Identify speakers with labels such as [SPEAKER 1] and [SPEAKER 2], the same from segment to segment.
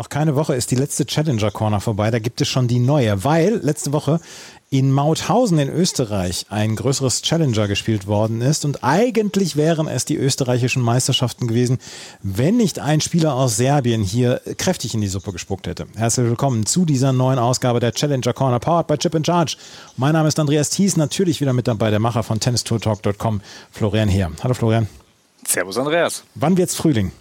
[SPEAKER 1] Noch keine Woche ist die letzte Challenger Corner vorbei. Da gibt es schon die neue, weil letzte Woche in Mauthausen in Österreich ein größeres Challenger gespielt worden ist. Und eigentlich wären es die österreichischen Meisterschaften gewesen, wenn nicht ein Spieler aus Serbien hier kräftig in die Suppe gespuckt hätte. Herzlich willkommen zu dieser neuen Ausgabe der Challenger Corner, powered by Chip and Charge. Mein Name ist Andreas Thies, natürlich wieder mit dabei der Macher von tennistourtalk.com, Florian Heer. Hallo Florian.
[SPEAKER 2] Servus Andreas.
[SPEAKER 1] Wann wird's Frühling?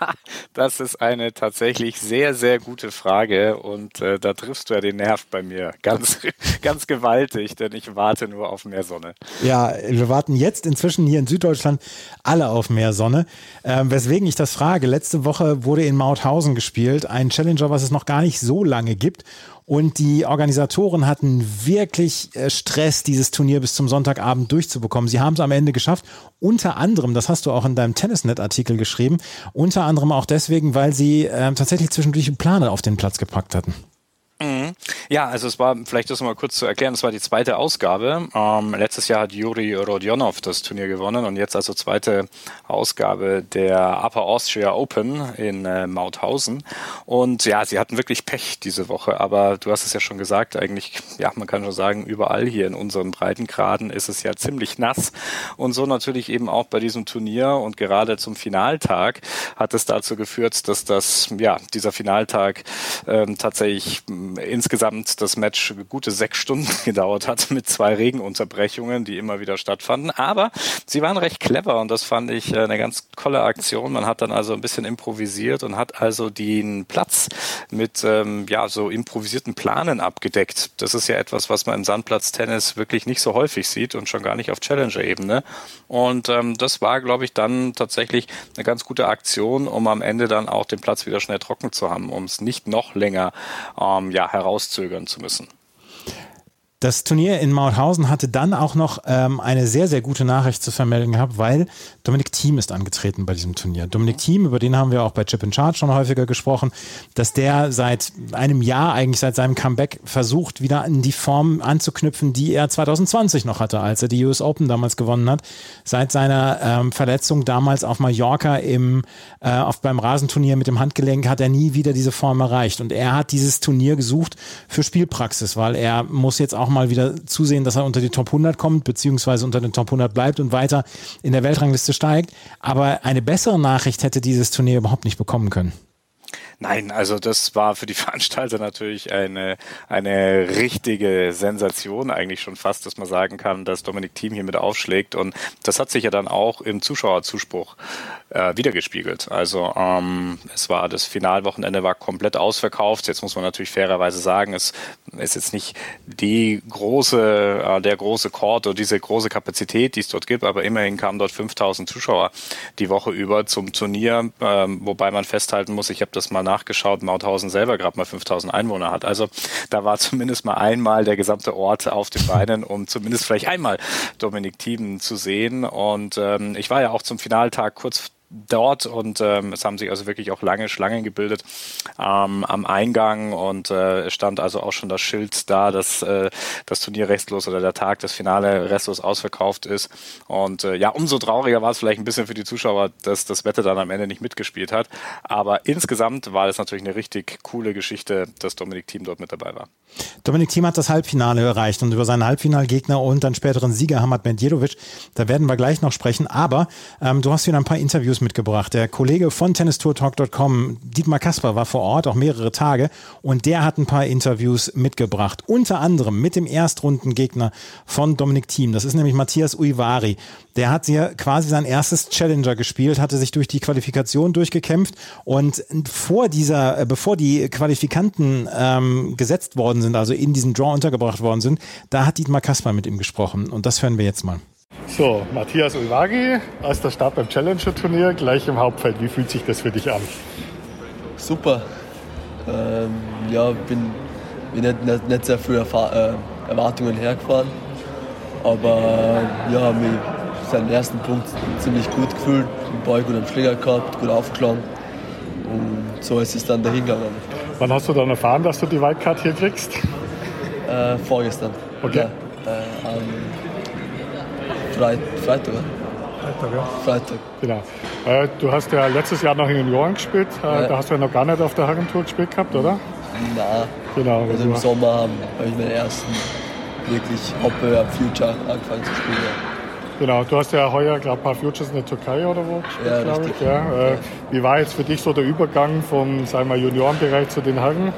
[SPEAKER 2] Das ist eine tatsächlich sehr, sehr gute Frage und äh, da triffst du ja den Nerv bei mir ganz, ganz gewaltig, denn ich warte nur auf mehr Sonne.
[SPEAKER 1] Ja, wir warten jetzt inzwischen hier in Süddeutschland alle auf mehr Sonne. Ähm, weswegen ich das frage, letzte Woche wurde in Mauthausen gespielt, ein Challenger, was es noch gar nicht so lange gibt. Und die Organisatoren hatten wirklich äh, Stress, dieses Turnier bis zum Sonntagabend durchzubekommen. Sie haben es am Ende geschafft. Unter anderem, das hast du auch in deinem Tennisnet-Artikel geschrieben, unter anderem auch deswegen, weil sie äh, tatsächlich zwischendurch Plane auf den Platz gepackt hatten.
[SPEAKER 2] Ja, also es war, vielleicht das mal kurz zu erklären, es war die zweite Ausgabe. Ähm, letztes Jahr hat Juri Rodionov das Turnier gewonnen und jetzt also zweite Ausgabe der Upper Austria Open in äh, Mauthausen. Und ja, sie hatten wirklich Pech diese Woche, aber du hast es ja schon gesagt, eigentlich, ja, man kann schon sagen, überall hier in unseren Breitengraden ist es ja ziemlich nass. Und so natürlich eben auch bei diesem Turnier und gerade zum Finaltag hat es dazu geführt, dass das, ja, dieser Finaltag ähm, tatsächlich insgesamt das Match gute sechs Stunden gedauert hat mit zwei Regenunterbrechungen, die immer wieder stattfanden. Aber sie waren recht clever und das fand ich äh, eine ganz tolle Aktion. Man hat dann also ein bisschen improvisiert und hat also den Platz mit ähm, ja so improvisierten Planen abgedeckt. Das ist ja etwas, was man im Sandplatztennis wirklich nicht so häufig sieht und schon gar nicht auf Challenger-Ebene. Und ähm, das war, glaube ich, dann tatsächlich eine ganz gute Aktion, um am Ende dann auch den Platz wieder schnell trocken zu haben, um es nicht noch länger ähm, ja, ja, herauszögern zu müssen.
[SPEAKER 1] Das Turnier in Mauthausen hatte dann auch noch ähm, eine sehr, sehr gute Nachricht zu vermelden gehabt, weil Dominik Thiem ist angetreten bei diesem Turnier. Dominik Thiem, über den haben wir auch bei Chip and Charge schon häufiger gesprochen, dass der seit einem Jahr, eigentlich seit seinem Comeback, versucht, wieder in die Form anzuknüpfen, die er 2020 noch hatte, als er die US Open damals gewonnen hat. Seit seiner ähm, Verletzung damals auf Mallorca im, äh, auf, beim Rasenturnier mit dem Handgelenk hat er nie wieder diese Form erreicht. Und er hat dieses Turnier gesucht für Spielpraxis, weil er muss jetzt auch mal wieder zusehen, dass er unter die Top 100 kommt, beziehungsweise unter den Top 100 bleibt und weiter in der Weltrangliste steigt. Aber eine bessere Nachricht hätte dieses Turnier überhaupt nicht bekommen können.
[SPEAKER 2] Nein, also das war für die Veranstalter natürlich eine, eine richtige Sensation, eigentlich schon fast, dass man sagen kann, dass Dominik Thiem hier mit aufschlägt. Und das hat sich ja dann auch im Zuschauerzuspruch äh, wiedergespiegelt. Also ähm, es war das Finalwochenende war komplett ausverkauft. Jetzt muss man natürlich fairerweise sagen, es ist jetzt nicht die große, äh, der große Court oder diese große Kapazität, die es dort gibt, aber immerhin kamen dort 5000 Zuschauer die Woche über zum Turnier, ähm, wobei man festhalten muss, ich habe das mal nachgeschaut, Mauthausen selber gerade mal 5000 Einwohner hat. Also da war zumindest mal einmal der gesamte Ort auf den Beinen, um zumindest vielleicht einmal Dominik Thiemen zu sehen. Und ähm, ich war ja auch zum Finaltag kurz dort und ähm, es haben sich also wirklich auch lange Schlangen gebildet ähm, am Eingang und äh, es stand also auch schon das Schild da, dass äh, das Turnier restlos oder der Tag, das Finale restlos ausverkauft ist und äh, ja, umso trauriger war es vielleicht ein bisschen für die Zuschauer, dass das Wetter dann am Ende nicht mitgespielt hat, aber insgesamt war es natürlich eine richtig coole Geschichte, dass Dominik Thiem dort mit dabei war.
[SPEAKER 1] Dominik Thiem hat das Halbfinale erreicht und über seinen Halbfinalgegner und dann späteren Sieger Hamad Medjedovic, da werden wir gleich noch sprechen, aber ähm, du hast wieder ein paar Interviews mitgebracht. Der Kollege von tennistourtalk.com, Dietmar Kasper, war vor Ort, auch mehrere Tage, und der hat ein paar Interviews mitgebracht. Unter anderem mit dem Erstrundengegner von Dominik Thiem. Das ist nämlich Matthias Uivari. Der hat hier quasi sein erstes Challenger gespielt, hatte sich durch die Qualifikation durchgekämpft und vor dieser, äh, bevor die Qualifikanten ähm, gesetzt worden sind, also in diesen Draw untergebracht worden sind, da hat Dietmar Kasper mit ihm gesprochen. Und das hören wir jetzt mal.
[SPEAKER 3] So, Matthias Ulvagi, erster Start beim Challenger-Turnier, gleich im Hauptfeld. Wie fühlt sich das für dich an?
[SPEAKER 4] Super. Ähm, ja, bin, bin nicht, nicht, nicht sehr viel Erfahr äh, Erwartungen hergefahren. Aber ja, mich seinen ersten Punkt ziemlich gut gefühlt, den Ball gut am Schläger gehabt, gut aufgeschlagen. Und so ist es dann dahin gegangen.
[SPEAKER 3] Wann hast du dann erfahren, dass du die Wildcard hier kriegst?
[SPEAKER 4] Äh, vorgestern.
[SPEAKER 3] Okay.
[SPEAKER 4] Ja, äh, am Freit Freitag.
[SPEAKER 3] Freitag, ja.
[SPEAKER 4] Freitag.
[SPEAKER 3] Genau. Äh, du hast ja letztes Jahr noch in Junioren gespielt. Äh,
[SPEAKER 4] Ja.
[SPEAKER 3] Da hast du ja noch gar nicht auf der Herrentour gespielt gehabt, oder?
[SPEAKER 4] Na,
[SPEAKER 3] Genau.
[SPEAKER 4] also im Sommer habe hab ich meinen ersten wirklich Hoppe Future angefangen zu spielen.
[SPEAKER 3] Genau, du hast ja heuer, glaube ein paar Futures in der Türkei oder wo gespielt,
[SPEAKER 4] Ja,
[SPEAKER 3] glaube ich. Ja. Äh, wie war jetzt für dich so der Übergang vom sagen wir, Juniorenbereich zu den Herren?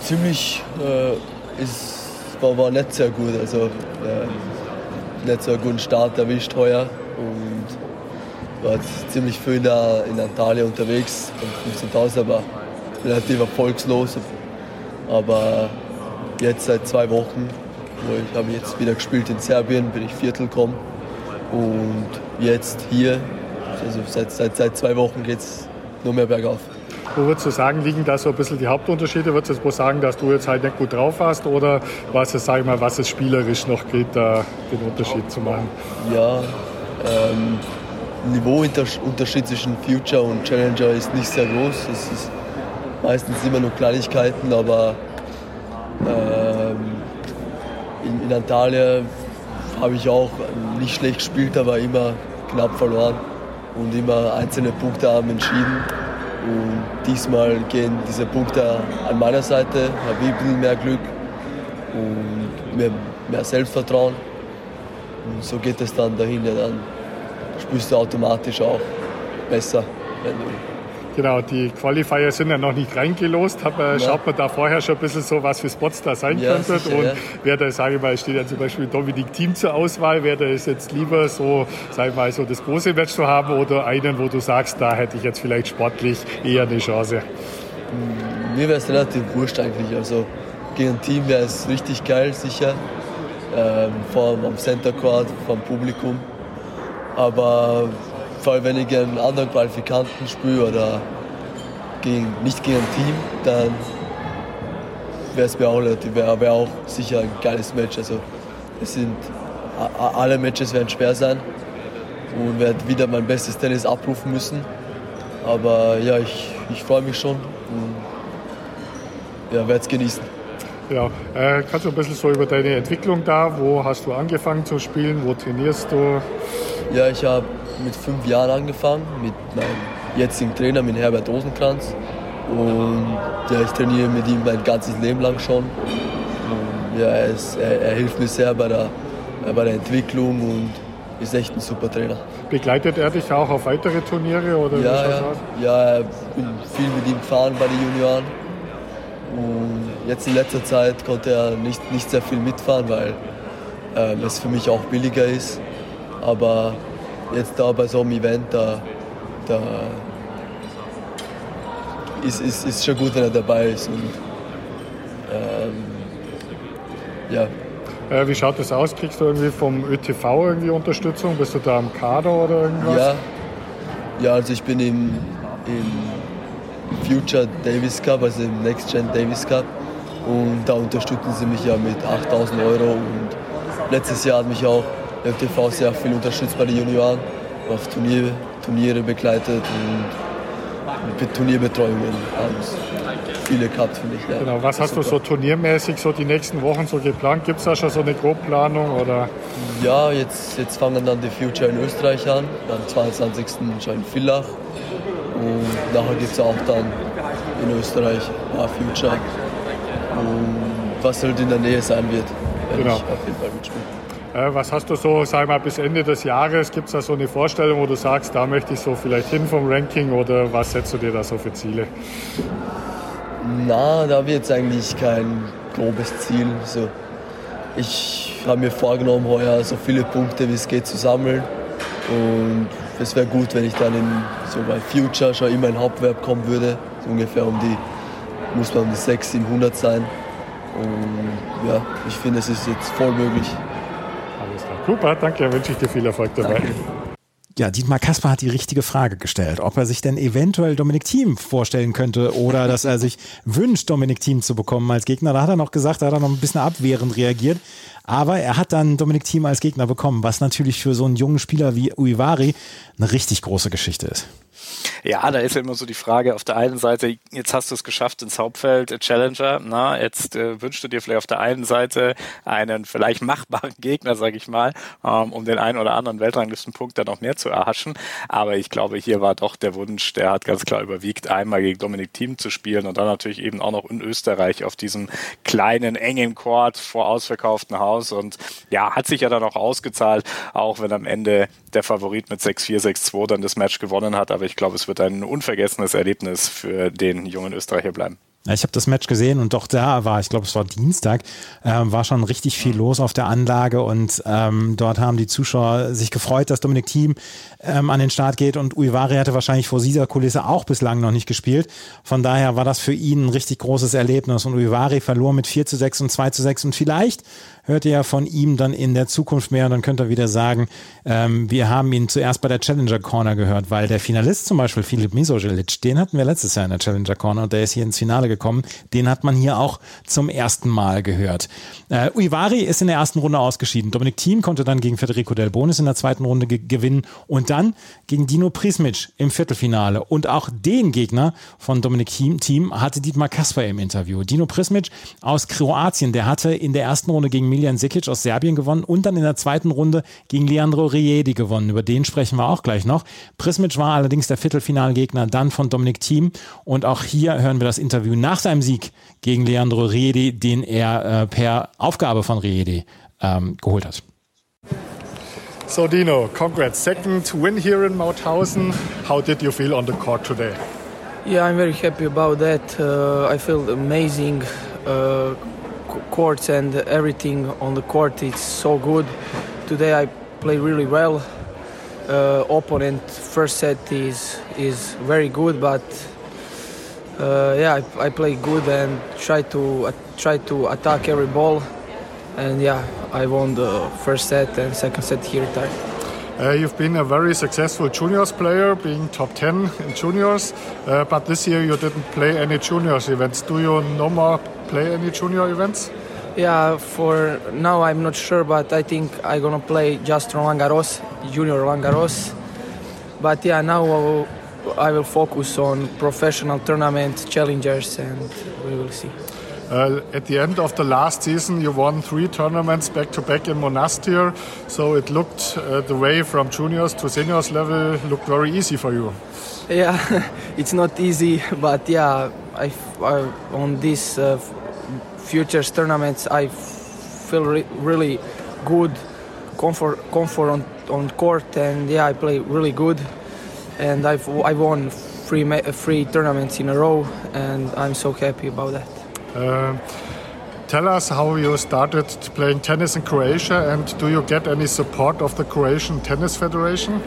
[SPEAKER 4] Ziemlich äh, ist, war, war nicht sehr gut. Also äh, nicht so einen guten Start erwischt heuer. Und war ziemlich viel in, der, in Antalya unterwegs, von 15.000, aber relativ erfolgslos. Aber jetzt seit zwei Wochen, wo ich habe jetzt wieder gespielt in Serbien, bin ich Viertel gekommen. Und jetzt hier, also seit, seit, seit zwei Wochen geht es nur mehr bergauf.
[SPEAKER 3] Wo würdest du sagen, liegen da so ein bisschen die Hauptunterschiede? Würdest du jetzt wohl sagen, dass du jetzt halt nicht gut drauf hast oder was es, sag ich mal, was es spielerisch noch geht, da den Unterschied zu machen?
[SPEAKER 4] Ja, ähm, Niveauunterschied zwischen Future und Challenger ist nicht sehr groß. Es ist meistens immer nur Kleinigkeiten, aber ähm, in, in Antalya habe ich auch nicht schlecht gespielt, aber immer knapp verloren und immer einzelne Punkte haben entschieden. Und diesmal gehen diese Punkte an meiner Seite, habe ich ein bisschen mehr Glück und mehr, mehr Selbstvertrauen. Und so geht es dann dahin, ja, dann spielst du automatisch auch besser. Wenn du
[SPEAKER 3] Genau, die Qualifier sind ja noch nicht reingelost. Hab, äh, Schaut man da vorher schon ein bisschen so, was für Spots da sein
[SPEAKER 4] Ja,
[SPEAKER 3] könnte?
[SPEAKER 4] sicher,
[SPEAKER 3] Und
[SPEAKER 4] ja.
[SPEAKER 3] wer da, sage ich mal, steht ja zum Beispiel Dominik Thiem zur Auswahl, wer da ist jetzt lieber so, sag ich mal, so das große Match zu haben oder einen, wo du sagst, da hätte ich jetzt vielleicht sportlich eher eine Chance?
[SPEAKER 4] Mir wäre es relativ wurscht eigentlich. Also gegen ein Team wäre es richtig geil, sicher. Ähm, allem am Center Court, vom Publikum. Aber allem, wenn ich gegen einen anderen Qualifikanten spiele oder gegen, nicht gegen ein Team, dann wäre es mir auch wäre wär auch sicher ein geiles Match. Also es sind, alle Matches werden schwer sein und werde wieder mein bestes Tennis abrufen müssen. Aber ja, ich, ich freue mich schon und ja, werde es genießen.
[SPEAKER 3] Ja, äh, kannst du ein bisschen so über deine Entwicklung da, wo hast du angefangen zu spielen, wo trainierst du?
[SPEAKER 4] Ja, ich habe mit fünf Jahren angefangen mit meinem jetzigen Trainer, mit Herbert Rosenkranz. Und ja, ich trainiere mit ihm mein ganzes Leben lang schon. Und ja, er, ist, er, er hilft mir sehr bei der, bei der Entwicklung und ist echt ein super Trainer.
[SPEAKER 3] Begleitet er dich auch auf weitere Turniere oder
[SPEAKER 4] Ja, ja, ja, ich bin viel mit ihm gefahren bei den Junioren. Und jetzt in letzter Zeit konnte er nicht, nicht sehr viel mitfahren, weil ähm, es für mich auch billiger ist. Aber jetzt da bei so einem Event, da, da ist, ist, ist schon gut, wenn er dabei ist. Und, ähm, ja,
[SPEAKER 3] Äh, wie schaut das aus? Kriegst du irgendwie vom ÖTV irgendwie Unterstützung? Bist du da am Kader oder irgendwas?
[SPEAKER 4] Ja, ja also ich bin im, im Future Davis Cup, also im Next Gen Davis Cup. Und da unterstützen sie mich ja mit 8000 Euro. Und letztes Jahr hat mich auch der TV sehr viel unterstützt bei den Junioren, auf Turnier, Turniere begleitet und mit Turnierbetreuungen haben es viele gehabt für mich. Ja.
[SPEAKER 3] Genau, was hast du so
[SPEAKER 4] Super.
[SPEAKER 3] turniermäßig so die nächsten Wochen so geplant? Gibt es da schon so eine Grobplanung oder?
[SPEAKER 4] Ja, jetzt, jetzt fangen dann die Future in Österreich an, am 22. schon in Villach. Und nachher gibt es auch dann in Österreich ein Future. Und was halt in der Nähe sein wird, werde
[SPEAKER 3] Genau.
[SPEAKER 4] ich auf jeden Fall mitspielen.
[SPEAKER 3] Äh, was hast du so, sag mal, bis Ende des Jahres? Gibt es da so eine Vorstellung, wo du sagst, da möchte ich so vielleicht hin vom Ranking oder was setzt du dir da so für Ziele?
[SPEAKER 4] Na, da wird es eigentlich kein grobes Ziel. So, ich habe mir vorgenommen, heuer so viele Punkte wie es geht zu sammeln. Und es wäre gut, wenn ich dann in so bei Future schon immer in Hauptwerb kommen würde. So ungefähr um die, muss man um die 600, 700 sein. Und ja, ich finde, es ist jetzt voll möglich.
[SPEAKER 3] Super, danke, wünsche ich dir viel Erfolg dabei.
[SPEAKER 1] Ja, Dietmar Kasper hat die richtige Frage gestellt, ob er sich denn eventuell Dominik Thiem vorstellen könnte oder dass er sich wünscht, Dominik Thiem zu bekommen als Gegner. Da hat er noch gesagt, da hat er noch ein bisschen abwehrend reagiert. Aber er hat dann Dominik Thiem als Gegner bekommen, was natürlich für so einen jungen Spieler wie Uivari eine richtig große Geschichte ist.
[SPEAKER 2] Ja, da ist ja immer so die Frage auf der einen Seite, jetzt hast du es geschafft ins Hauptfeld, äh, Challenger, na, jetzt äh, wünschst du dir vielleicht auf der einen Seite einen vielleicht machbaren Gegner, sage ich mal, ähm, um den einen oder anderen Weltranglistenpunkt dann noch mehr zu erhaschen. Aber ich glaube, hier war doch der Wunsch, der hat ganz klar überwiegt, einmal gegen Dominik Thiem zu spielen und dann natürlich eben auch noch in Österreich auf diesem kleinen, engen Court vor ausverkauftem Haus. Und ja, hat sich ja dann auch ausgezahlt, auch wenn am Ende der Favorit mit 6-4, 6-2 dann das Match gewonnen hat. Aber ich glaube, es wird ein unvergessenes Erlebnis für den jungen Österreicher bleiben.
[SPEAKER 1] Ich habe das Match gesehen und doch da war, ich glaube, es war Dienstag, äh, war schon richtig viel los auf der Anlage und ähm, dort haben die Zuschauer sich gefreut, dass Dominik Thiem ähm, an den Start geht und Uivari hatte wahrscheinlich vor dieser Kulisse auch bislang noch nicht gespielt. Von daher war das für ihn ein richtig großes Erlebnis und Uivari verlor mit 4 zu 6 und 2 zu 6 und vielleicht hört ihr ja von ihm dann in der Zukunft mehr und dann könnt ihr wieder sagen, ähm, wir haben ihn zuerst bei der Challenger Corner gehört, weil der Finalist zum Beispiel, Filip Misogelic, den hatten wir letztes Jahr in der Challenger Corner und der ist hier ins Finale gekommen. Den hat man hier auch zum ersten Mal gehört. Äh, Uivari ist in der ersten Runde ausgeschieden. Dominik Thiem konnte dann gegen Federico Del Bonis in der zweiten Runde ge gewinnen und dann gegen Dino Prismic im Viertelfinale. Und auch den Gegner von Dominik Thiem hatte Dietmar Kasper im Interview. Dino Prismic aus Kroatien, der hatte in der ersten Runde gegen Miljan Sikic aus Serbien gewonnen und dann in der zweiten Runde gegen Leandro Riedi gewonnen. Über den sprechen wir auch gleich noch. Prismic war allerdings der Viertelfinalgegner dann von Dominik Thiem und auch hier hören wir das Interview nach seinem Sieg gegen Leandro Riedi, den er äh, per Aufgabe von Riedi ähm, geholt hat.
[SPEAKER 3] So Dino, congrats. Second win here in Mauthausen. How did you feel on the court today?
[SPEAKER 5] Yeah, I'm very happy about that. Uh, I feel amazing. Uh, courts and everything on the court it's so good. Today i play really well. Uh, opponent first set is is very good but uh, yeah I, I, play good and try to uh, try to attack every ball. And yeah i won the first set and second set here tied
[SPEAKER 3] uh, you've been a very successful juniors player, being top 10 in juniors, uh, but this year you didn't play any juniors events. Do you no more play any junior events?
[SPEAKER 5] Yeah, for now I'm not sure, but I think I'm gonna play just Roland Garros, Junior Roland Garros. But yeah, now I will focus on professional tournaments, challengers, and we will see.
[SPEAKER 3] Uh, at the end of the last season, you won three tournaments back to back in Monastir. So it looked uh, the way from juniors to seniors level looked very easy for you.
[SPEAKER 5] Yeah, it's not easy, but yeah, I, I on these uh, futures tournaments, I feel re really good, comfort, comfort on, on court, and yeah, I play really good, and I've I won three three tournaments in a row, and I'm so happy about that.
[SPEAKER 3] Uh, tell us how you started playing tennis in Croatia, and do you get any support of the Croatian Tennis Federation?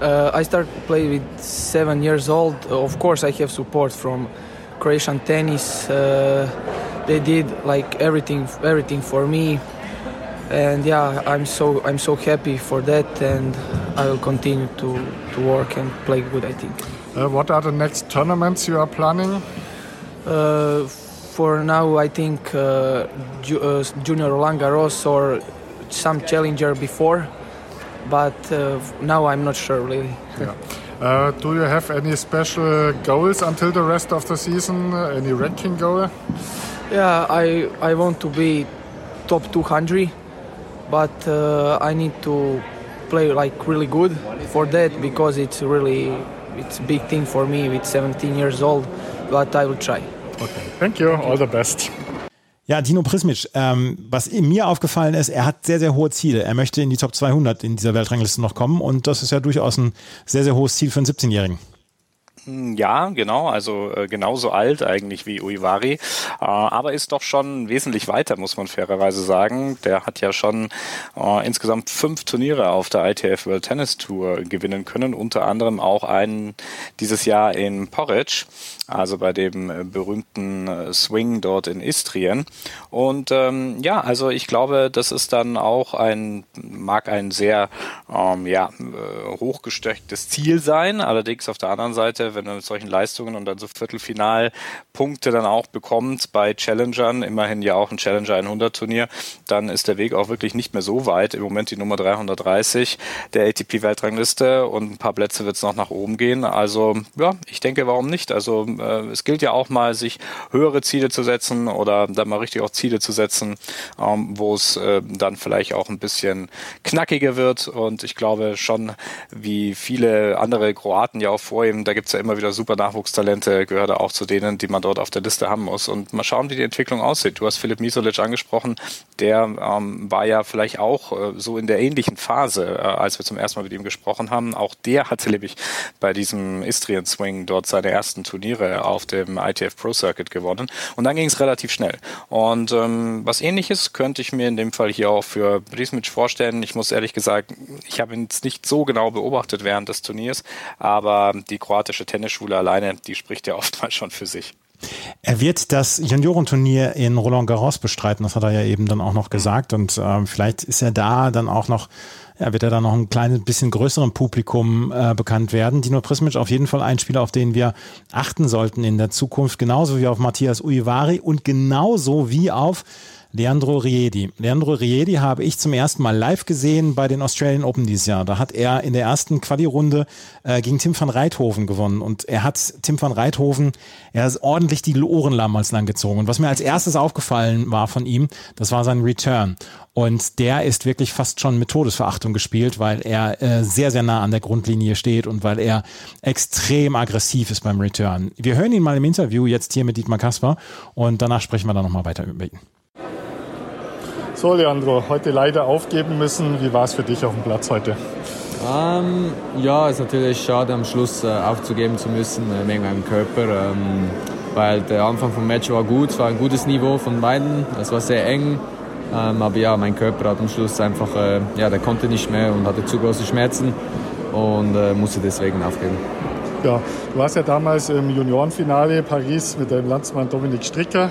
[SPEAKER 5] Uh, I started play with seven years old. Of course, I have support from Croatian tennis. Uh, they did like everything everything for me and yeah i'm so i'm so happy for that and i will continue to to work and play good i think
[SPEAKER 3] uh, what are the next tournaments you are planning
[SPEAKER 5] uh, for now i think uh, ju uh, junior roland garros or some challenger before but uh, now i'm not sure really
[SPEAKER 3] yeah. Uh, do you have any special goals until the rest of the season? Any ranking goal?
[SPEAKER 5] Yeah, I I want to be top 200, but uh, I need to play like really good for that because it's really it's a big thing for me with 17 years old. But I will try.
[SPEAKER 3] Okay, thank you. All the best.
[SPEAKER 1] Ja, Dino Prismic, ähm, was mir aufgefallen ist, er hat sehr, sehr hohe Ziele. Er möchte in die Top 200 in dieser Weltrangliste noch kommen und das ist ja durchaus ein sehr, sehr hohes Ziel für einen 17-Jährigen.
[SPEAKER 2] Hm, ja, genau, also äh, genauso alt eigentlich wie Uivari, äh, aber ist doch schon wesentlich weiter, muss man fairerweise sagen. Der hat ja schon äh, insgesamt fünf Turniere auf der ITF World Tennis Tour gewinnen können, unter anderem auch einen dieses Jahr in Porridge. Also bei dem äh, berühmten äh, Swing dort in Istrien. Und ähm, ja, also ich glaube, das ist dann auch ein, mag ein sehr ähm, ja, äh, hochgestecktes Ziel sein. Allerdings auf der anderen Seite, wenn man mit solchen Leistungen und dann so Viertelfinalpunkte dann auch bekommt bei Challengern, immerhin ja auch ein Challenger 100 Turnier, dann ist der Weg auch wirklich nicht mehr so weit. Im Moment die Nummer 330 der ATP-Weltrangliste und ein paar Plätze wird es noch nach oben gehen. Also ja, ich denke, warum nicht? Also äh, es gilt ja auch mal, sich höhere Ziele zu setzen oder dann mal richtig auch Ziele zu setzen, ähm, wo es äh, dann vielleicht auch ein bisschen knackiger wird. Und ich glaube schon, wie viele andere Kroaten ja auch vor ihm, da gibt es ja immer wieder super Nachwuchstalente, gehört auch zu denen, die man dort auf der Liste haben muss. Und mal schauen, wie die Entwicklung aussieht. Du hast Philipp Misolic angesprochen, der ähm, war ja vielleicht auch äh, so in der ähnlichen Phase, äh, als wir zum ersten Mal mit ihm gesprochen haben. Auch der hatte nämlich bei diesem Istrian Swing dort seine ersten Turniere auf dem ITF Pro Circuit gewonnen. Und dann ging es relativ schnell. Und ähm, was ähnliches könnte ich mir in dem Fall hier auch für Brismic vorstellen. Ich muss ehrlich gesagt, ich habe ihn jetzt nicht so genau beobachtet während des Turniers, aber die kroatische Tennisschule alleine, die spricht ja oftmals schon für sich.
[SPEAKER 1] Er wird das Juniorenturnier in Roland Garros bestreiten, das hat er ja eben dann auch noch gesagt und äh, vielleicht ist er da dann auch noch ja, wird er dann noch ein kleines bisschen größerem Publikum äh, bekannt werden. Dino Prismic auf jeden Fall ein Spieler, auf den wir achten sollten in der Zukunft, genauso wie auf Matthias Uivari und genauso wie auf Leandro Riedi. Leandro Riedi habe ich zum ersten Mal live gesehen bei den Australian Open dieses Jahr. Da hat er in der ersten Quali-Runde äh, gegen Tim van Reithoven gewonnen. Und er hat Tim van Reithoven, er ist ordentlich die Ohren damals lang gezogen. Und was mir als erstes aufgefallen war von ihm, das war sein Return. Und der ist wirklich fast schon mit Todesverachtung gespielt, weil er äh, sehr, sehr nah an der Grundlinie steht und weil er extrem aggressiv ist beim Return. Wir hören ihn mal im Interview jetzt hier mit Dietmar Kasper und danach sprechen wir dann nochmal weiter über ihn.
[SPEAKER 3] So, Leandro, heute leider aufgeben müssen. Wie war es für dich auf dem Platz heute?
[SPEAKER 6] Ähm, ja, es ist natürlich schade, am Schluss äh, aufzugeben zu müssen, äh, wegen meinem Körper. Ähm, weil der Anfang vom Match war gut, es war ein gutes Niveau von beiden. Es war sehr eng. Ähm, aber ja, mein Körper hat am Schluss einfach, äh, ja, der konnte nicht mehr und hatte zu große Schmerzen und äh, musste deswegen aufgeben.
[SPEAKER 3] Ja, du warst ja damals im Juniorenfinale Paris mit deinem Landsmann Dominik Stricker.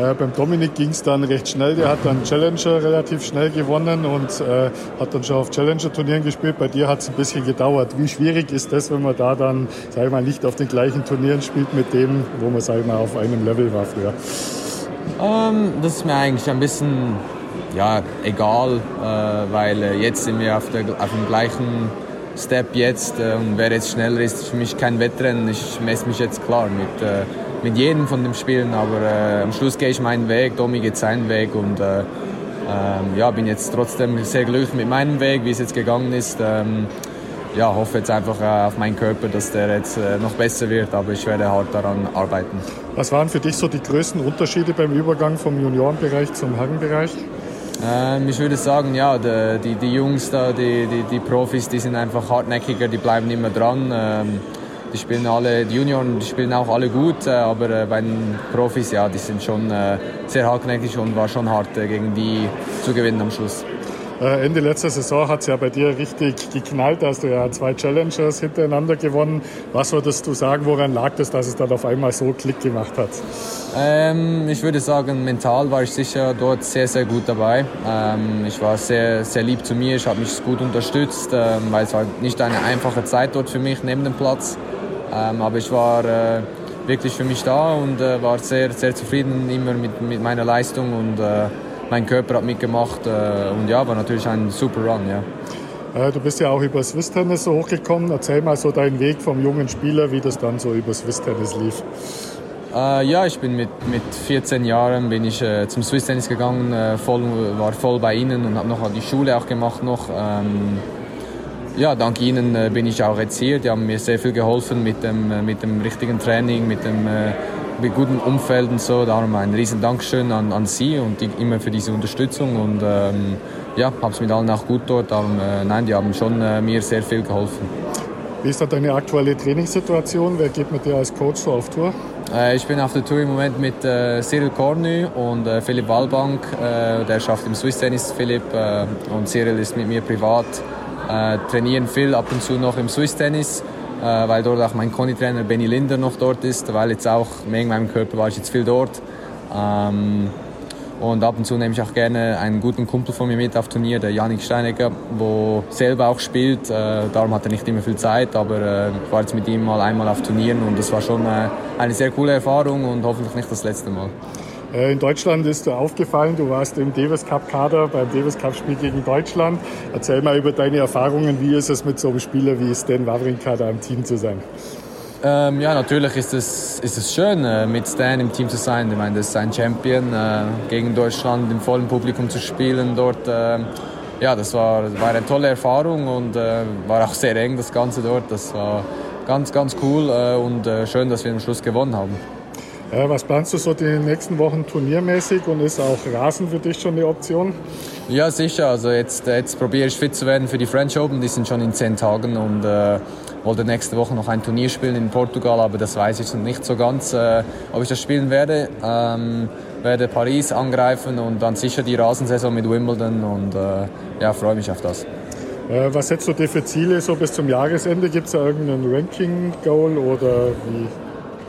[SPEAKER 3] Äh, beim Dominik ging es dann recht schnell. Der hat dann Challenger relativ schnell gewonnen und äh, hat dann schon auf Challenger-Turnieren gespielt. Bei dir hat es ein bisschen gedauert. Wie schwierig ist das, wenn man da dann, sag ich mal, nicht auf den gleichen Turnieren spielt mit dem, wo man, sag ich mal, auf einem Level war früher?
[SPEAKER 6] Ähm, das ist mir eigentlich ein bisschen ja, egal, äh, weil äh, jetzt sind wir auf, der, auf dem gleichen Step jetzt äh, und wer jetzt schneller ist, ist für mich kein Wettrennen. Ich messe mich jetzt klar mit äh, mit jedem von den Spielen, aber äh, am Schluss gehe ich meinen Weg, Domi geht seinen Weg und äh, ähm, ja, bin jetzt trotzdem sehr glücklich mit meinem Weg, wie es jetzt gegangen ist. Ähm, ja, hoffe jetzt einfach äh, auf meinen Körper, dass der jetzt äh, noch besser wird, aber ich werde hart daran arbeiten.
[SPEAKER 3] Was waren für dich so die größten Unterschiede beim Übergang vom Juniorenbereich zum Herrenbereich?
[SPEAKER 6] Ähm, ich würde sagen, ja, die, die Jungs da, die, die, die Profis, die sind einfach hartnäckiger, die bleiben immer dran. Ähm, die spielen alle, die Junioren, die spielen auch alle gut, äh, aber äh, bei den Profis, ja, die sind schon äh, sehr hartnäckig und war schon hart gegen die zu gewinnen am Schluss.
[SPEAKER 3] Ende letzter Saison hat es ja bei dir richtig geknallt. Da hast du ja zwei Challengers hintereinander gewonnen. Was würdest du sagen, woran lag das, dass es dann auf einmal so Klick gemacht hat?
[SPEAKER 6] Ähm, ich würde sagen, mental war ich sicher dort sehr, sehr gut dabei. Ähm, ich war sehr, sehr lieb zu mir. Ich habe mich gut unterstützt, ähm, weil es war nicht eine einfache Zeit dort für mich neben dem Platz. Ähm, aber ich war äh, wirklich für mich da und äh, war sehr, sehr zufrieden immer mit, mit meiner Leistung und äh, mein Körper hat mitgemacht äh, und ja, war natürlich ein super Run, ja.
[SPEAKER 3] Äh, du bist ja auch über Swiss Tennis so hochgekommen. Erzähl mal so deinen Weg vom jungen Spieler, wie das dann so über Swiss Tennis lief.
[SPEAKER 6] Äh, ja, ich bin mit, mit 14 Jahren bin ich zum Swiss Tennis gegangen, voll, war voll bei ihnen und habe noch die Schule auch gemacht noch. Ähm, ja, dank ihnen äh, bin ich auch jetzt hier. Die haben mir sehr viel geholfen mit dem, äh, mit dem richtigen Training, mit dem äh, mit gutem Umfeld und so. Darum ein riesen Dankeschön an, an Sie und die, immer für diese Unterstützung. Und ähm, ja, habe es mit allen auch gut dort. Darum, äh, nein, die haben schon äh, mir sehr viel geholfen.
[SPEAKER 3] Wie ist da deine aktuelle Trainingssituation? Wer geht mit dir als Coach so auf Tour?
[SPEAKER 6] Äh, ich bin auf der Tour im Moment mit äh, Cyril Cornu und äh, Philipp Wallbank. der schafft im Swiss Tennis, Philipp. und Cyril ist mit mir privat äh, trainieren viel ab und zu noch im Swiss Tennis. äh, weil dort auch mein Conny-Trainer Benny Linder noch dort ist, weil jetzt auch wegen meinem Körper war ich jetzt viel dort. Ähm, und ab und zu nehme ich auch gerne einen guten Kumpel von mir mit auf Turnier, der Janik Steinegger, wo selber auch spielt. Äh, darum hat er nicht immer viel Zeit, aber äh, ich war jetzt mit ihm mal einmal auf Turnieren und das war schon äh, eine sehr coole Erfahrung und hoffentlich nicht das letzte Mal.
[SPEAKER 3] Äh, in Deutschland ist dir aufgefallen, du warst im Davis Cup Kader beim Davis Cup Spiel gegen Deutschland. Erzähl mal über deine Erfahrungen. Wie ist es mit so einem Spieler wie Stan Wawrinka da im Team zu sein?
[SPEAKER 6] Ähm, ja, natürlich ist es, ist es schön, äh, mit Stan im Team zu sein. Ich meine, das ist ein Champion, äh, gegen Deutschland im vollen Publikum zu spielen dort. Äh, ja, das war, war eine tolle Erfahrung und äh, war auch sehr eng, das Ganze dort. Das war ganz, ganz cool und schön, dass wir am Schluss gewonnen haben.
[SPEAKER 3] Was planst du so die nächsten Wochen turniermäßig und ist auch Rasen für dich schon eine Option?
[SPEAKER 6] Ja, sicher. Also jetzt, jetzt probiere ich fit zu werden für die French Open. Die sind schon in zehn Tagen und wollte nächste Woche noch ein Turnier spielen in Portugal, aber das weiß ich nicht so ganz, äh, ob ich das spielen werde. Ähm, werde Paris angreifen und dann sicher die Rasensaison mit Wimbledon und äh, ja, freue mich auf das.
[SPEAKER 3] Äh, was setzt du dir für Ziele so bis zum Jahresende? Gibt es da irgendein Ranking-Goal oder wie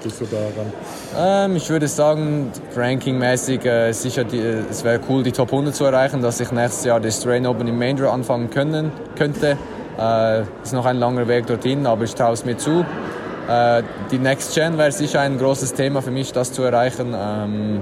[SPEAKER 3] gehst du da ran?
[SPEAKER 6] Ähm, ich würde sagen, rankingmäßig äh, sicher, die, es wäre cool, die Top 100 zu erreichen, dass ich nächstes Jahr das Strain Open im Main Draw anfangen können, könnte. Äh, ist noch ein langer Weg dorthin, aber ich traue es mir zu. Äh, die Next Gen wäre sicher ein großes Thema für mich, das zu erreichen. Ähm,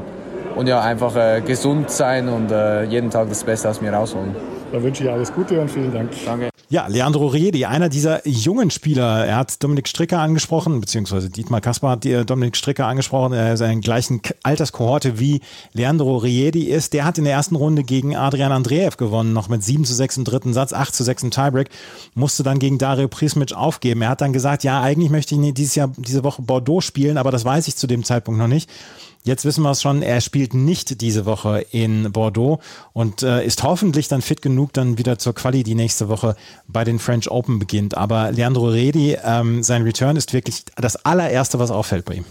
[SPEAKER 6] und ja, einfach äh, gesund sein und äh, jeden Tag das Beste aus mir rausholen.
[SPEAKER 3] Dann wünsche ich alles Gute und vielen Dank.
[SPEAKER 6] Danke.
[SPEAKER 1] Ja, Leandro Riedi, einer dieser jungen Spieler. Er hat Dominik Stricker angesprochen, beziehungsweise Dietmar Kaspar hat äh, Dominik Stricker angesprochen. Er ist in gleichen Alterskohorte wie Leandro Riedi ist. Der hat in der ersten Runde gegen Adrian Andreev gewonnen, noch mit 7 zu 6 im dritten Satz, 8 zu 6 im Tiebreak. Musste dann gegen Dario Prismic aufgeben. Er hat dann gesagt, ja, eigentlich möchte ich dieses Jahr, diese Woche Bordeaux spielen, aber das weiß ich zu dem Zeitpunkt noch nicht. Jetzt wissen wir es schon, er spielt nicht diese Woche in Bordeaux und äh, ist hoffentlich dann fit genug, dann wieder zur Quali, die nächste Woche bei den French Open beginnt. Aber Leandro Redi, ähm, sein Return ist wirklich das allererste, was auffällt bei ihm.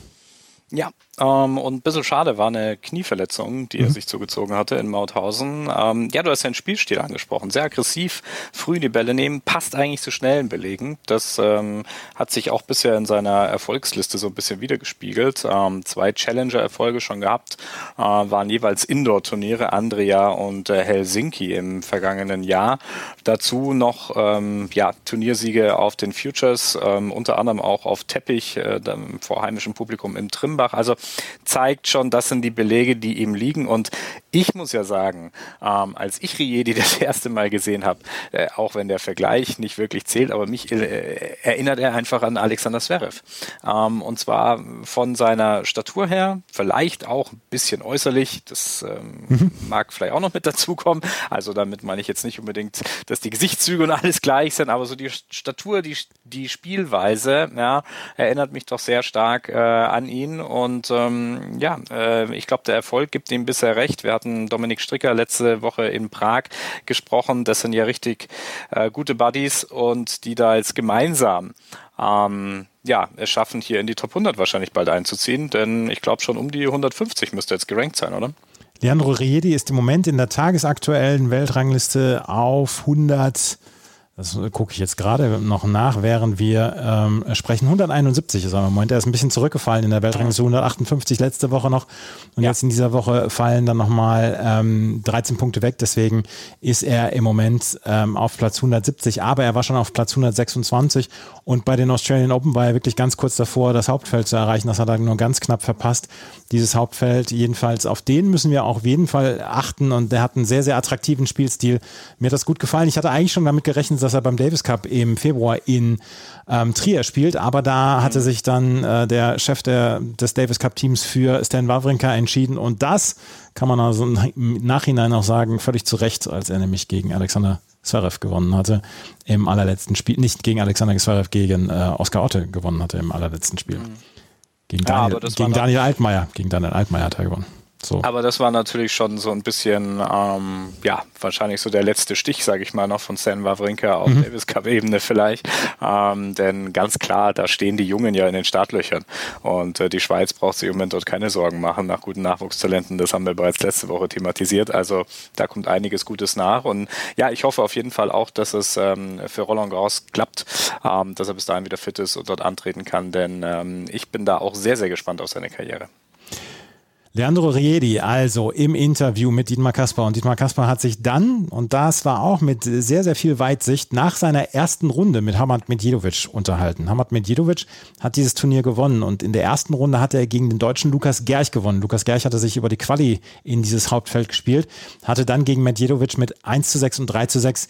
[SPEAKER 2] Ja, ähm, und ein bisschen schade war eine Knieverletzung, die mhm. er sich zugezogen hatte in Mauthausen. Ähm, ja, du hast ja einen Spielstil angesprochen. Sehr aggressiv, früh in die Bälle nehmen, passt eigentlich zu schnellen Belegen. Das ähm, hat sich auch bisher in seiner Erfolgsliste so ein bisschen wiedergespiegelt. Ähm, zwei Challenger-Erfolge schon gehabt, äh, waren jeweils Indoor-Turniere, Andrea und äh, Helsinki im vergangenen Jahr. Dazu noch ähm, ja, Turniersiege auf den Futures, ähm, unter anderem auch auf Teppich äh, vor heimischem Publikum im Trimbach. Also zeigt schon, das sind die Belege, die ihm liegen. Und ich muss ja sagen, ähm, als ich Riedi das erste Mal gesehen habe, äh, auch wenn der Vergleich nicht wirklich zählt, aber mich äh, erinnert er einfach an Alexander Zverev. Ähm, und zwar von seiner Statur her, vielleicht auch ein bisschen äußerlich, das ähm, mhm. mag vielleicht auch noch mit dazukommen. Also damit meine ich jetzt nicht unbedingt, dass die Gesichtszüge und alles gleich sind, aber so die Statur, die, die Spielweise, ja, erinnert mich doch sehr stark äh, an ihn. Und ähm, ja, äh, ich glaube, der Erfolg gibt ihm bisher recht. Wir hatten Dominik Stricker letzte Woche in Prag gesprochen. Das sind ja richtig äh, gute Buddies und die da jetzt gemeinsam ähm, ja, es schaffen, hier in die Top 100 wahrscheinlich bald einzuziehen, denn ich glaube schon um die 150 müsste jetzt gerankt sein, oder?
[SPEAKER 1] Leandro Riedi ist im Moment in der tagesaktuellen Weltrangliste auf 100 das gucke ich jetzt gerade noch nach, während wir ähm, sprechen. 171 ist er im Moment. Er ist ein bisschen zurückgefallen in der Weltrangliste. 158 letzte Woche noch. Und ja. jetzt in dieser Woche fallen dann nochmal ähm, 13 Punkte weg. Deswegen ist er im Moment ähm, auf Platz 170. Aber er war schon auf Platz 126. Und bei den Australian Open war er wirklich ganz kurz davor, das Hauptfeld zu erreichen. Das hat er nur ganz knapp verpasst. Dieses Hauptfeld. Jedenfalls auf den müssen wir auch auf jeden Fall achten. Und der hat einen sehr, sehr attraktiven Spielstil. Mir hat das gut gefallen. Ich hatte eigentlich schon damit gerechnet, dass er beim Davis Cup im Februar in ähm, Trier spielt, aber da hatte sich dann äh, der Chef der, des Davis Cup Teams für Stan Wawrinka entschieden und das kann man also im Nachhinein auch sagen, völlig zu Recht, als er nämlich gegen Alexander Zverev gewonnen hatte im allerletzten Spiel, nicht gegen Alexander Zverev, gegen äh, Oskar Otte gewonnen hatte im allerletzten Spiel. Mhm. Gegen Daniel, ja, gegen Daniel Altmaier, gegen Daniel Altmaier hat er gewonnen.
[SPEAKER 2] So. Aber das war natürlich schon so ein bisschen, ähm, ja, wahrscheinlich so der letzte Stich, sage ich mal, noch von Stan Wawrinka auf mhm. Davis Cup-Ebene vielleicht. Ähm, denn ganz klar, da stehen die Jungen ja in den Startlöchern. Und äh, die Schweiz braucht sich im Moment dort keine Sorgen machen nach guten Nachwuchstalenten. Das haben wir bereits letzte Woche thematisiert. Also da kommt einiges Gutes nach. Und ja, ich hoffe auf jeden Fall auch, dass es ähm, für Roland Garros klappt, ähm, dass er bis dahin wieder fit ist und dort antreten kann. Denn ähm, ich bin da auch sehr, sehr gespannt auf seine Karriere.
[SPEAKER 1] Leandro Riedi, also im Interview mit Dietmar Kasper. Und Dietmar Kasper hat sich dann, und das war auch mit sehr, sehr viel Weitsicht, nach seiner ersten Runde mit Hamad Medjedovic unterhalten. Hamad Medjedovic hat dieses Turnier gewonnen und in der ersten Runde hat er gegen den deutschen Lukas Gerch gewonnen. Lukas Gerch hatte sich über die Quali in dieses Hauptfeld gespielt, hatte dann gegen Medjedovic mit 1 zu 6 und 3 zu 6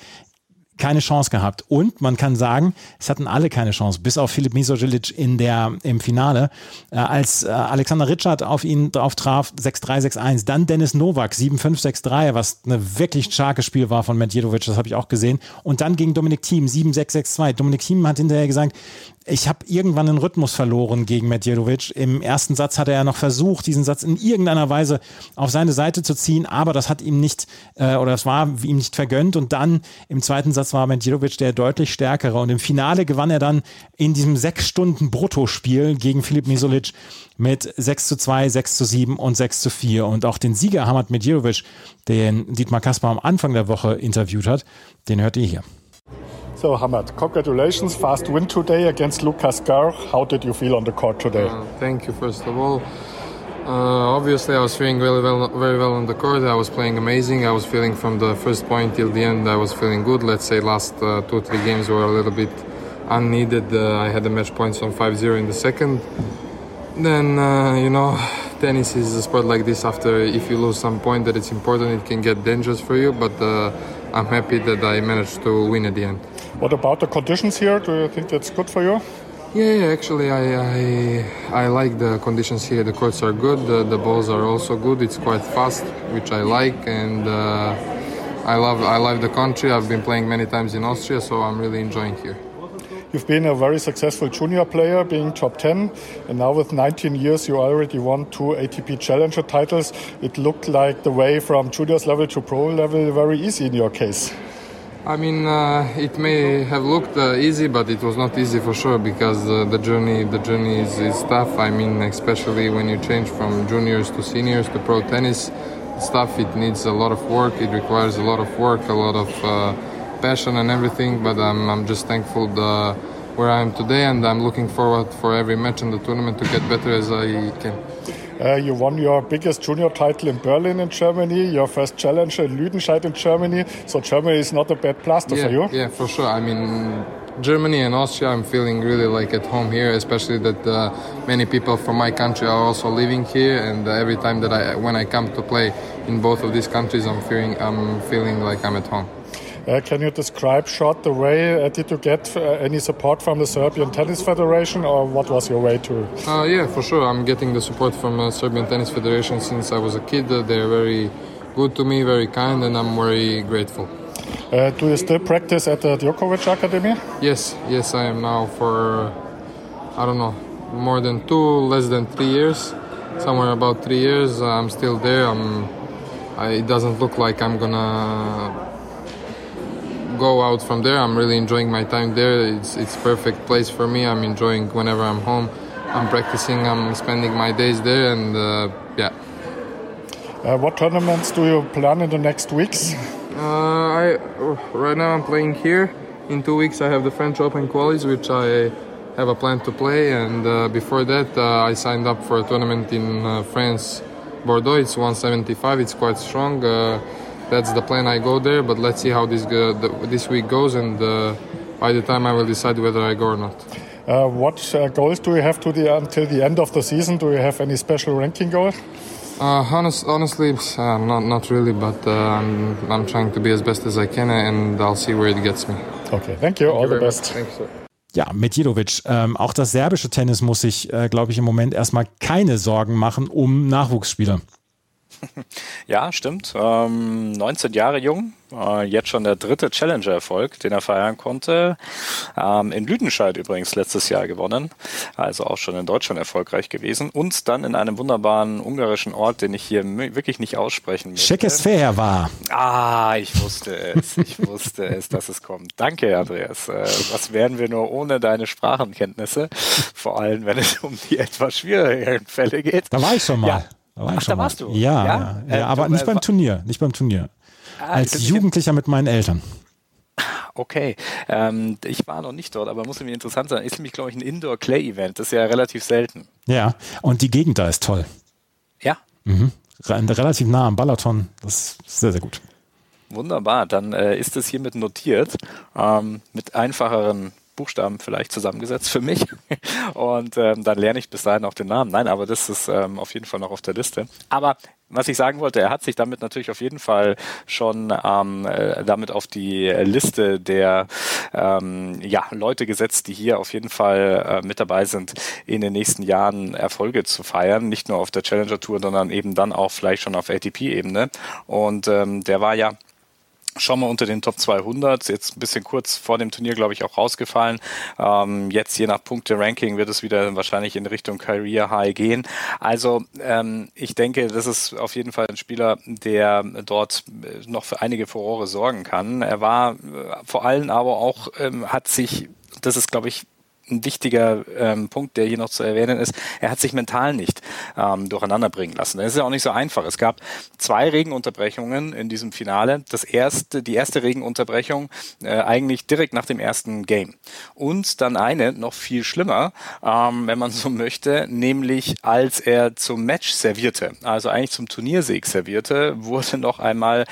[SPEAKER 1] keine Chance gehabt. Und man kann sagen, es hatten alle keine Chance, bis auf Filip Misogilic in der, im Finale. Äh, als äh, Alexander Richard auf ihn drauf traf, 6-3, 6-1. Dann Dennis Novak, 7-5, 6-3, was eine wirklich starkes Spiel war von Medjedovic, das habe ich auch gesehen. Und dann gegen Dominik Thiem, 7-6, 6-2. Dominik Thiem hat hinterher gesagt, ich habe irgendwann den Rhythmus verloren gegen Medjedovic. Im ersten Satz hat er ja noch versucht, diesen Satz in irgendeiner Weise auf seine Seite zu ziehen, aber das hat ihm nicht, äh, oder das war ihm nicht vergönnt. Und dann im zweiten Satz war Medjedovic der deutlich stärkere. Und im Finale gewann er dann in diesem sechs Stunden Bruttospiel gegen Filip Misolic mit 6 zu 2, 6 zu 7 und 6 zu 4. Und auch den Sieger Hamad Medjedovic, den Dietmar Kaspar am Anfang der Woche interviewt hat, den hört ihr hier.
[SPEAKER 3] So, Hamad, congratulations. Fast win today against Lucas Gar. How did you feel on the court today? Uh,
[SPEAKER 7] thank you, first of all. Uh, obviously, I was feeling really well, very well on the court. I was playing amazing. I was feeling from the first point till the end, I was feeling good. Let's say last uh, two, three games were a little bit unneeded. Uh, I had the match points on 5-0 in the second. Then, uh, you know, tennis is a sport like this. After, if you lose some point that it's important, it can get dangerous for you. But uh, I'm happy that I managed to win at the end.
[SPEAKER 3] What about the conditions here? Do you think that's good for you?
[SPEAKER 7] Yeah, yeah actually, I, I, I like the conditions here. The courts are good. The, the balls are also good. It's quite fast, which I like, and uh, I love I love the country. I've been playing many times in Austria, so I'm really enjoying here.
[SPEAKER 3] You've been a very successful junior player, being top 10, and now with 19 years, you already won two ATP Challenger titles. It looked like the way from juniors level to pro level very easy in your case.
[SPEAKER 7] I mean, uh, it may have looked uh, easy, but it was not easy for sure because uh, the journey the journey is, is, tough. I mean, especially when you change from juniors to seniors to pro tennis stuff, it needs a lot of work. It requires a lot of work, a lot of uh, passion and everything. But I'm, I'm just thankful the, where I am today, and I'm looking forward for every match in the tournament to get better as I can.
[SPEAKER 3] Uh, you won your biggest junior title in Berlin in Germany, your first challenger in Lüdenscheid in Germany. So Germany is not a bad plaster
[SPEAKER 7] yeah,
[SPEAKER 3] for you.
[SPEAKER 7] Yeah, for sure. I mean, Germany and Austria, I'm feeling really like at home here, especially that uh, many people from my country are also living here. And uh, every time that I, when I come to play in both of these countries, I'm feeling, I'm feeling like I'm at home.
[SPEAKER 3] Uh, can you describe short the way? Uh, did you get uh, any support from the Serbian Tennis Federation, or what was your way to?
[SPEAKER 7] Uh, yeah, for sure. I'm getting the support from the Serbian Tennis Federation since I was a kid. Uh, they're very good to me, very kind, and I'm very grateful.
[SPEAKER 3] Uh, do you still practice at the Djokovic Academy?
[SPEAKER 7] Yes, yes, I am now for I don't know more than two, less than three years, somewhere about three years. I'm still there. I'm. I, it doesn't look like I'm gonna go out from there. I'm really enjoying my time there. It's it's perfect place for me. I'm enjoying whenever I'm home. I'm practicing. I'm spending my days there, and uh, yeah.
[SPEAKER 3] Uh, what tournaments do you plan in the next weeks?
[SPEAKER 7] Uh, I right now I'm playing here. In two weeks I have the French Open qualies, which I have a plan to play. And uh, before that, uh, I signed up for a tournament in uh, France, Bordeaux. It's 175. It's quite strong that's the plan. I go there, but let's see how this go, the, this week goes, and uh, by the time I will decide whether I go or not.
[SPEAKER 3] Uh, what uh, goals do you have to the until the end of the season? Do you have any special ranking goal?
[SPEAKER 7] Uh, honest, honestly, uh, not not really, but uh, I'm, I'm trying to be as best as I can, and I'll see where it gets me.
[SPEAKER 3] Okay, thank you. Thank All you the best.
[SPEAKER 1] Ja, Medjedovic. Ähm, auch das serbische Tennis muss sich, äh, glaube ich, im Moment erstmal keine Sorgen machen um Nachwuchsspieler.
[SPEAKER 2] Ja, stimmt. Ähm, 19 Jahre jung, äh, jetzt schon der dritte Challenger-Erfolg, den er feiern konnte. Ähm, in Lüdenscheid übrigens letztes Jahr gewonnen, also auch schon in Deutschland erfolgreich gewesen. Und dann in einem wunderbaren ungarischen Ort, den ich hier wirklich nicht aussprechen möchte.
[SPEAKER 1] Czechosphäre war.
[SPEAKER 2] Ah, ich wusste es. Ich wusste es, dass es kommt. Danke, Andreas. Äh, was wären wir nur ohne deine Sprachenkenntnisse? Vor allem, wenn es um die etwas schwierigeren Fälle geht.
[SPEAKER 1] Da war ich schon mal.
[SPEAKER 2] Ja.
[SPEAKER 1] Da war
[SPEAKER 2] Ach, da warst du?
[SPEAKER 1] Ja, ja, ja, ja aber äh, nicht beim Turnier, nicht beim Turnier. Ah, Als Jugendlicher mit meinen Eltern.
[SPEAKER 2] Okay, ähm, ich war noch nicht dort, aber muss nämlich interessant sein. Ist nämlich, glaube ich, ein Indoor-Clay-Event. Das ist ja relativ selten.
[SPEAKER 1] Ja, und die Gegend da ist toll.
[SPEAKER 2] Ja.
[SPEAKER 1] Mhm. Relativ nah am Balaton. Das ist sehr, sehr gut.
[SPEAKER 2] Wunderbar, dann äh, ist es hiermit notiert. Ähm, mit einfacheren Buchstaben vielleicht zusammengesetzt für mich. Und ähm, dann lerne ich bis dahin auch den Namen. Nein, aber das ist ähm, auf jeden Fall noch auf der Liste. Aber was ich sagen wollte, er hat sich damit natürlich auf jeden Fall schon ähm, äh, damit auf die Liste der ähm, ja, Leute gesetzt, die hier auf jeden Fall äh, mit dabei sind, in den nächsten Jahren Erfolge zu feiern. Nicht nur auf der Challenger Tour, sondern eben dann auch vielleicht schon auf ATP-Ebene. Und ähm, der war ja schon mal unter den Top 200. Jetzt ein bisschen kurz vor dem Turnier, glaube ich, auch rausgefallen. Ähm, jetzt je nach Punkte-Ranking wird es wieder wahrscheinlich in Richtung Career High gehen. Also ähm, ich denke, das ist auf jeden Fall ein Spieler, der dort äh, noch für einige Furore sorgen kann. Er war äh, vor allem aber auch, ähm, hat sich, das ist, glaube ich, ein wichtiger ähm, Punkt, der hier noch zu erwähnen ist, er hat sich mental nicht ähm, durcheinander bringen lassen. Das ist ja auch nicht so einfach. Es gab zwei Regenunterbrechungen in diesem Finale. Das erste, die erste Regenunterbrechung äh, eigentlich direkt nach dem ersten Game. Und dann eine, noch viel schlimmer, ähm, wenn man so möchte, nämlich als er zum Match servierte, also eigentlich zum Turniersieg servierte, wurde noch einmal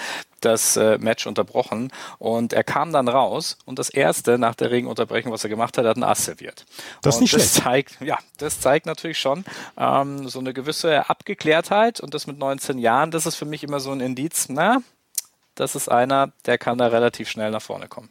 [SPEAKER 2] das äh, Match unterbrochen und er kam dann raus und das erste nach der Regenunterbrechung, was er gemacht hat, hat ein Ass serviert.
[SPEAKER 1] Das ist nicht
[SPEAKER 2] das
[SPEAKER 1] schlecht.
[SPEAKER 2] zeigt, ja, das zeigt natürlich schon ähm, so eine gewisse Abgeklärtheit und das mit 19 Jahren, das ist für mich immer so ein Indiz, na, das ist einer, der kann da relativ schnell nach vorne kommen.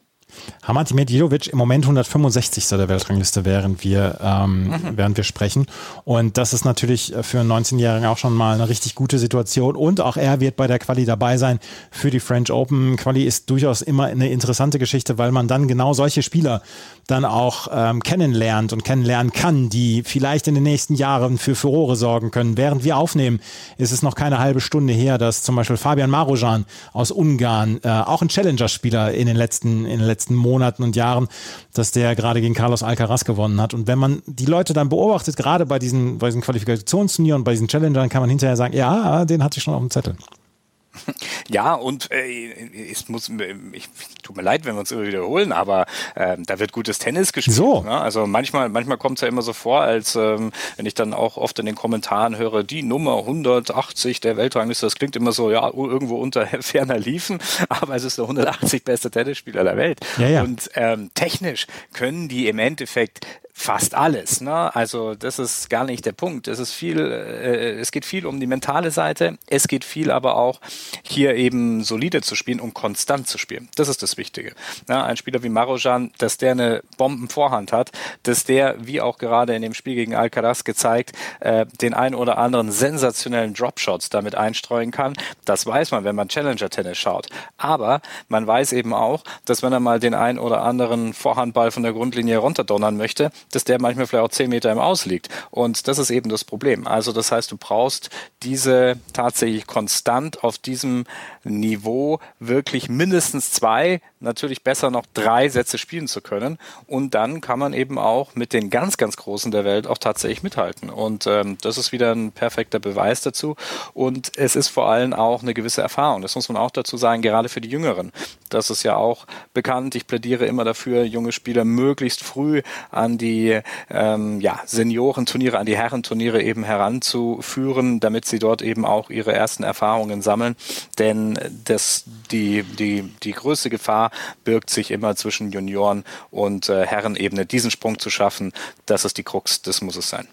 [SPEAKER 1] Hamad Medjedovic im Moment 165. der Weltrangliste, während wir, ähm, mhm. während wir sprechen. Und das ist natürlich für einen 19-Jährigen auch schon mal eine richtig gute Situation. Und auch er wird bei der Quali dabei sein für die French Open. Quali ist durchaus immer eine interessante Geschichte, weil man dann genau solche Spieler dann auch ähm, kennenlernt und kennenlernen kann, die vielleicht in den nächsten Jahren für Furore sorgen können. Während wir aufnehmen, ist es noch keine halbe Stunde her, dass zum Beispiel Fabian Marujan aus Ungarn, äh, auch ein Challenger-Spieler in den letzten, in den letzten Monaten und Jahren, dass der gerade gegen Carlos Alcaraz gewonnen hat. Und wenn man die Leute dann beobachtet, gerade bei diesen, bei diesen Qualifikationsturnieren bei diesen Challengern, kann man hinterher sagen, ja, den hatte ich schon auf dem Zettel.
[SPEAKER 2] Ja, und äh, es muss, ich tut mir leid, wenn wir uns immer wiederholen, aber äh, da wird gutes Tennis gespielt.
[SPEAKER 1] So.
[SPEAKER 2] Ne? Also manchmal, manchmal kommt es ja immer so vor, als ähm, wenn ich dann auch oft in den Kommentaren höre, die Nummer 180 der Weltrangliste, das klingt immer so, ja, irgendwo unter ferner liefen, aber es ist der 180 beste Tennisspieler der Welt.
[SPEAKER 1] Ja, ja.
[SPEAKER 2] Und ähm, technisch können die im Endeffekt fast alles. Ne? Also das ist gar nicht der Punkt. Es ist viel, äh, es geht viel um die mentale Seite. Es geht viel aber auch hier eben solide zu spielen und konstant zu spielen. Das ist das Wichtige. Ja, ein Spieler wie Marojan, dass der eine Bombenvorhand hat, dass der, wie auch gerade in dem Spiel gegen Alcaraz gezeigt, äh, den einen oder anderen sensationellen Dropshots damit einstreuen kann. Das weiß man, wenn man Challenger-Tennis schaut. Aber man weiß eben auch, dass wenn er mal den einen oder anderen Vorhandball von der Grundlinie runterdonnern möchte, dass der manchmal vielleicht auch zehn Meter im Aus liegt. Und das ist eben das Problem. Also das heißt, du brauchst diese tatsächlich konstant auf diesem Niveau wirklich mindestens zwei, natürlich besser noch drei Sätze spielen zu können. Und dann kann man eben auch mit den ganz, ganz Großen der Welt auch tatsächlich mithalten. Und ähm, das ist wieder ein perfekter Beweis dazu. Und es ist vor allem auch eine gewisse Erfahrung. Das muss man auch dazu sagen, gerade für die Jüngeren. Das ist ja auch bekannt. Ich plädiere immer dafür, junge Spieler möglichst früh an die ähm, ja, Seniorenturniere, an die Herrenturniere eben heranzuführen, damit sie dort eben auch ihre ersten Erfahrungen sammeln. Denn das, die, die, die größte Gefahr birgt sich immer zwischen Junioren und äh, Herrenebene. Diesen Sprung zu schaffen, das ist die Krux, das muss es sein.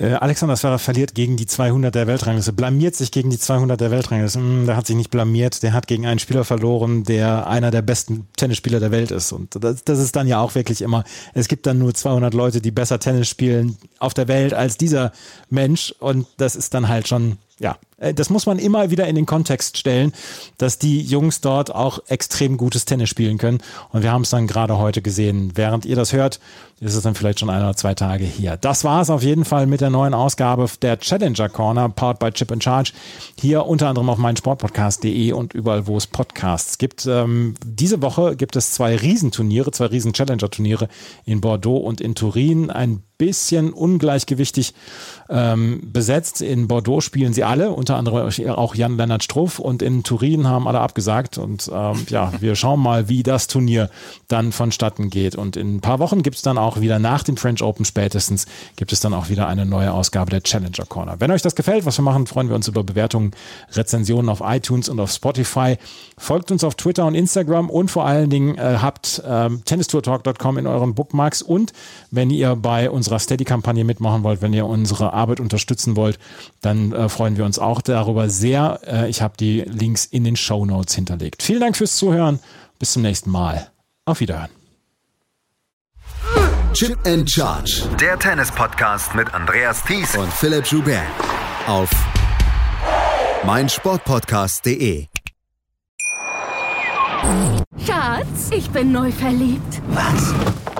[SPEAKER 1] Äh, Alexander Zverev verliert gegen die 200 der Weltrangliste, blamiert sich gegen die 200 der Weltrangliste. Hm, der hat sich nicht blamiert, der hat gegen einen Spieler verloren, der einer der besten Tennisspieler der Welt ist. Und das, das ist dann ja auch wirklich immer, es gibt dann nur 200 Leute, die besser Tennis spielen auf der Welt als dieser Mensch. Und das ist dann halt schon ja, äh, das muss man immer wieder in den Kontext stellen, dass die Jungs dort auch extrem gutes Tennis spielen können. Und wir haben es dann gerade heute gesehen. Während ihr das hört, ist es dann vielleicht schon ein oder zwei Tage hier. Das war es auf jeden Fall mit der neuen Ausgabe der Challenger Corner, powered by Chip and Charge. Hier unter anderem auf meinsportpodcast.de und überall, wo es Podcasts gibt. Ähm, diese Woche gibt es zwei Riesenturniere, zwei Riesen-Challenger-Turniere in Bordeaux und in Turin. Ein bisschen ungleichgewichtig ähm, besetzt. In Bordeaux spielen sie alle, unter anderem auch Jan-Lennart Struff und in Turin haben alle abgesagt. Und ähm, ja, wir schauen mal, wie das Turnier dann vonstatten geht. Und in ein paar Wochen gibt es dann auch wieder nach dem French Open spätestens, gibt es dann auch wieder eine neue Ausgabe der Challenger Corner. Wenn euch das gefällt, was wir machen, freuen wir uns über Bewertungen, Rezensionen auf iTunes und auf Spotify. Folgt uns auf Twitter und Instagram und vor allen Dingen äh, habt ähm, tennistourtalk.com in euren Bookmarks und wenn ihr bei unserer unserer Steady-Kampagne mitmachen wollt, wenn ihr unsere Arbeit unterstützen wollt, dann äh, freuen wir uns auch darüber sehr. Äh, ich habe die Links in den Show Notes hinterlegt. Vielen Dank fürs Zuhören. Bis zum nächsten Mal. Auf Wiederhören.
[SPEAKER 8] Chip and Charge. Der Tennis-Podcast mit Andreas Thies und Philipp Joubert. Auf meinsportpodcast.de.
[SPEAKER 9] Schatz, ich bin neu verliebt.
[SPEAKER 10] Was?